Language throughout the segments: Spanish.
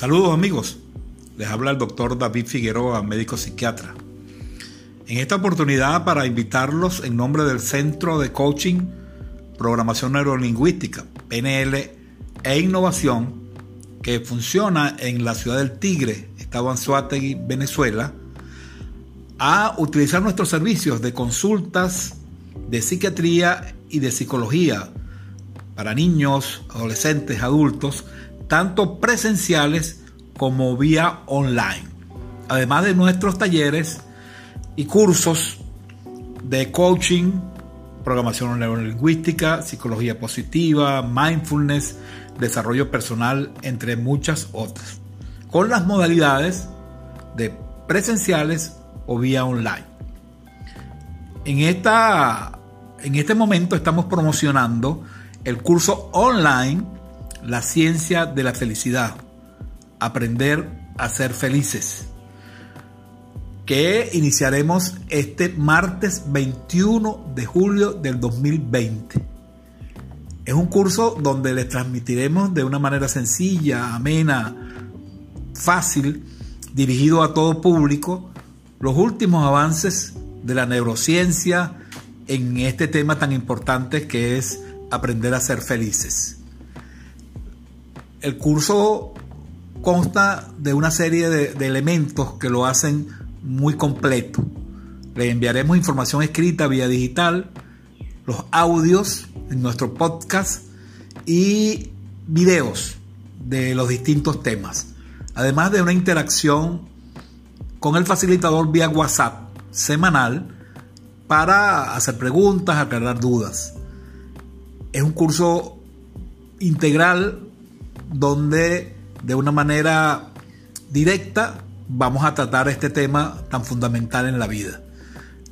Saludos amigos, les habla el doctor David Figueroa, médico psiquiatra. En esta oportunidad para invitarlos en nombre del Centro de Coaching, Programación Neurolingüística, PNL e Innovación, que funciona en la ciudad del Tigre, Estado Anzuategui, Venezuela, a utilizar nuestros servicios de consultas de psiquiatría y de psicología para niños, adolescentes, adultos, tanto presenciales como vía online. Además de nuestros talleres y cursos de coaching, programación neurolingüística, psicología positiva, mindfulness, desarrollo personal, entre muchas otras, con las modalidades de presenciales o vía online. En, esta, en este momento estamos promocionando el curso online la ciencia de la felicidad. Aprender a ser felices. Que iniciaremos este martes 21 de julio del 2020. Es un curso donde les transmitiremos de una manera sencilla, amena, fácil, dirigido a todo público, los últimos avances de la neurociencia en este tema tan importante que es aprender a ser felices. El curso consta de una serie de, elementos que lo hacen muy completo. Le enviaremos información escrita vía digital, los audios en nuestro podcast y videos de los distintos temas. Además de una interacción con el facilitador vía WhatsApp semanal para hacer preguntas, aclarar dudas. Es un curso integral donde de una manera directa vamos a tratar este tema tan fundamental en la vida.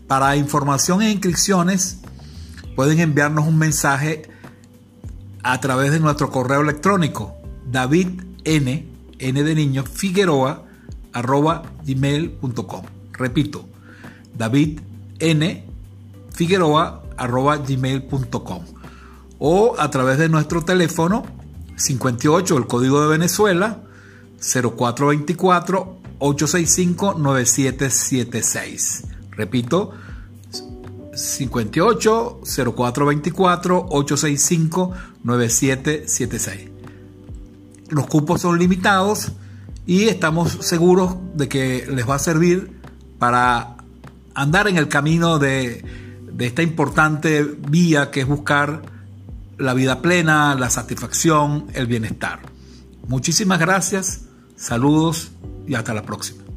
Para información e inscripciones pueden enviarnos un mensaje a través de nuestro correo electrónico david n, de niño, figueroa, arroba gmail.com. Repito, david n, figueroa, arroba gmail.com. O a través de nuestro teléfono 58, el código de Venezuela, 0424-865-9776. Repito, 58 0424 865 9776. Los cupos son limitados y estamos seguros de que les va a servir para andar en el camino de esta importante vía que es buscar la vida plena, la satisfacción, el bienestar. Muchísimas gracias, saludos y hasta la próxima.